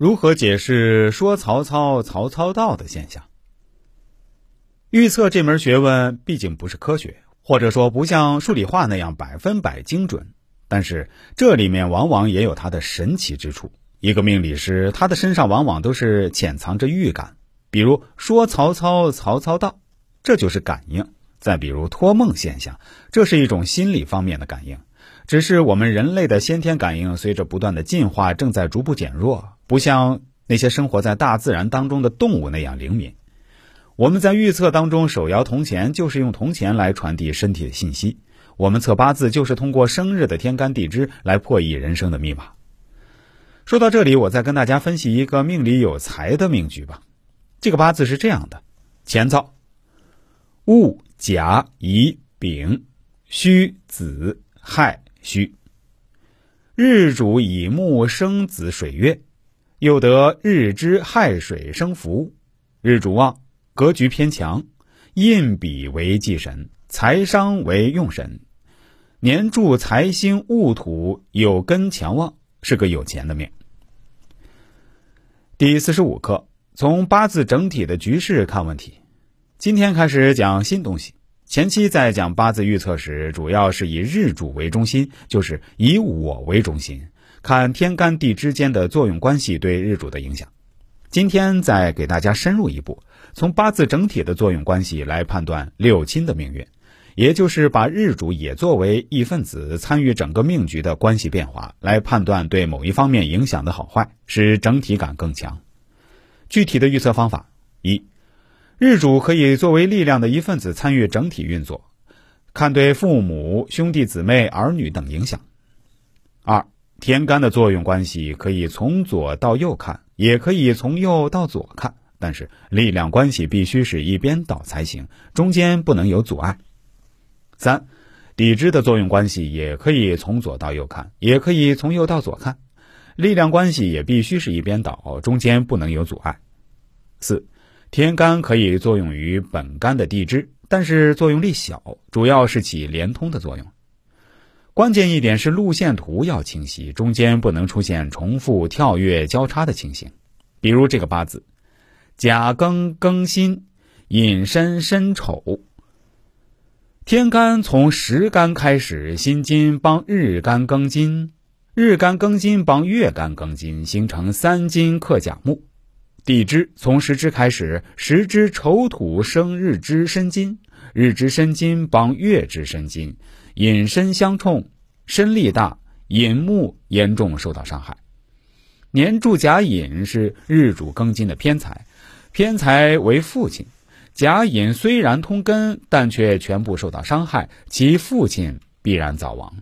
如何解释说曹操曹操到的现象？预测这门学问毕竟不是科学，或者说不像数理化那样百分百精准，但是这里面往往也有它的神奇之处。一个命理师，他的身上往往都是潜藏着预感，比如说曹操曹操到，这就是感应；再比如托梦现象，这是一种心理方面的感应。只是我们人类的先天感应随着不断的进化正在逐步减弱，不像那些生活在大自然当中的动物那样灵敏。我们在预测当中手摇铜钱，就是用铜钱来传递身体的信息；我们测八字，就是通过生日的天干地支来破译人生的密码。说到这里，我再跟大家分析一个命里有财的命局吧。这个八字是这样的：乾造、戊、甲、乙、丙、戌、子、亥。戌，日主乙木生子水月，又得日支亥水生福，日主旺，格局偏强，印比为忌神，财商为用神，年柱财星戊土有根强旺，是个有钱的命。第四十五课，从八字整体的局势看问题。今天开始讲新东西。前期在讲八字预测时，主要是以日主为中心，就是以我为中心，看天干地支间的作用关系对日主的影响。今天再给大家深入一步，从八字整体的作用关系来判断六亲的命运，也就是把日主也作为一份子，参与整个命局的关系变化，来判断对某一方面影响的好坏，使整体感更强。具体的预测方法一。日主可以作为力量的一份子参与整体运作，看对父母、兄弟姊妹、儿女等影响。二天干的作用关系可以从左到右看，也可以从右到左看，但是力量关系必须是一边倒才行，中间不能有阻碍。三地支的作用关系也可以从左到右看，也可以从右到左看，力量关系也必须是一边倒，中间不能有阻碍。四。天干可以作用于本干的地支，但是作用力小，主要是起连通的作用。关键一点是路线图要清晰，中间不能出现重复、跳跃、交叉的情形。比如这个八字：甲庚庚辛，寅申申丑。天干从时干开始，辛金帮日干庚金，日干庚金帮月干庚金，形成三金克甲木。地支从时支开始，时支丑土生日支申金，日支申金帮月支申金，引身相冲，身力大，引木严重受到伤害。年柱甲寅是日主庚金的偏财，偏财为父亲，甲寅虽然通根，但却全部受到伤害，其父亲必然早亡。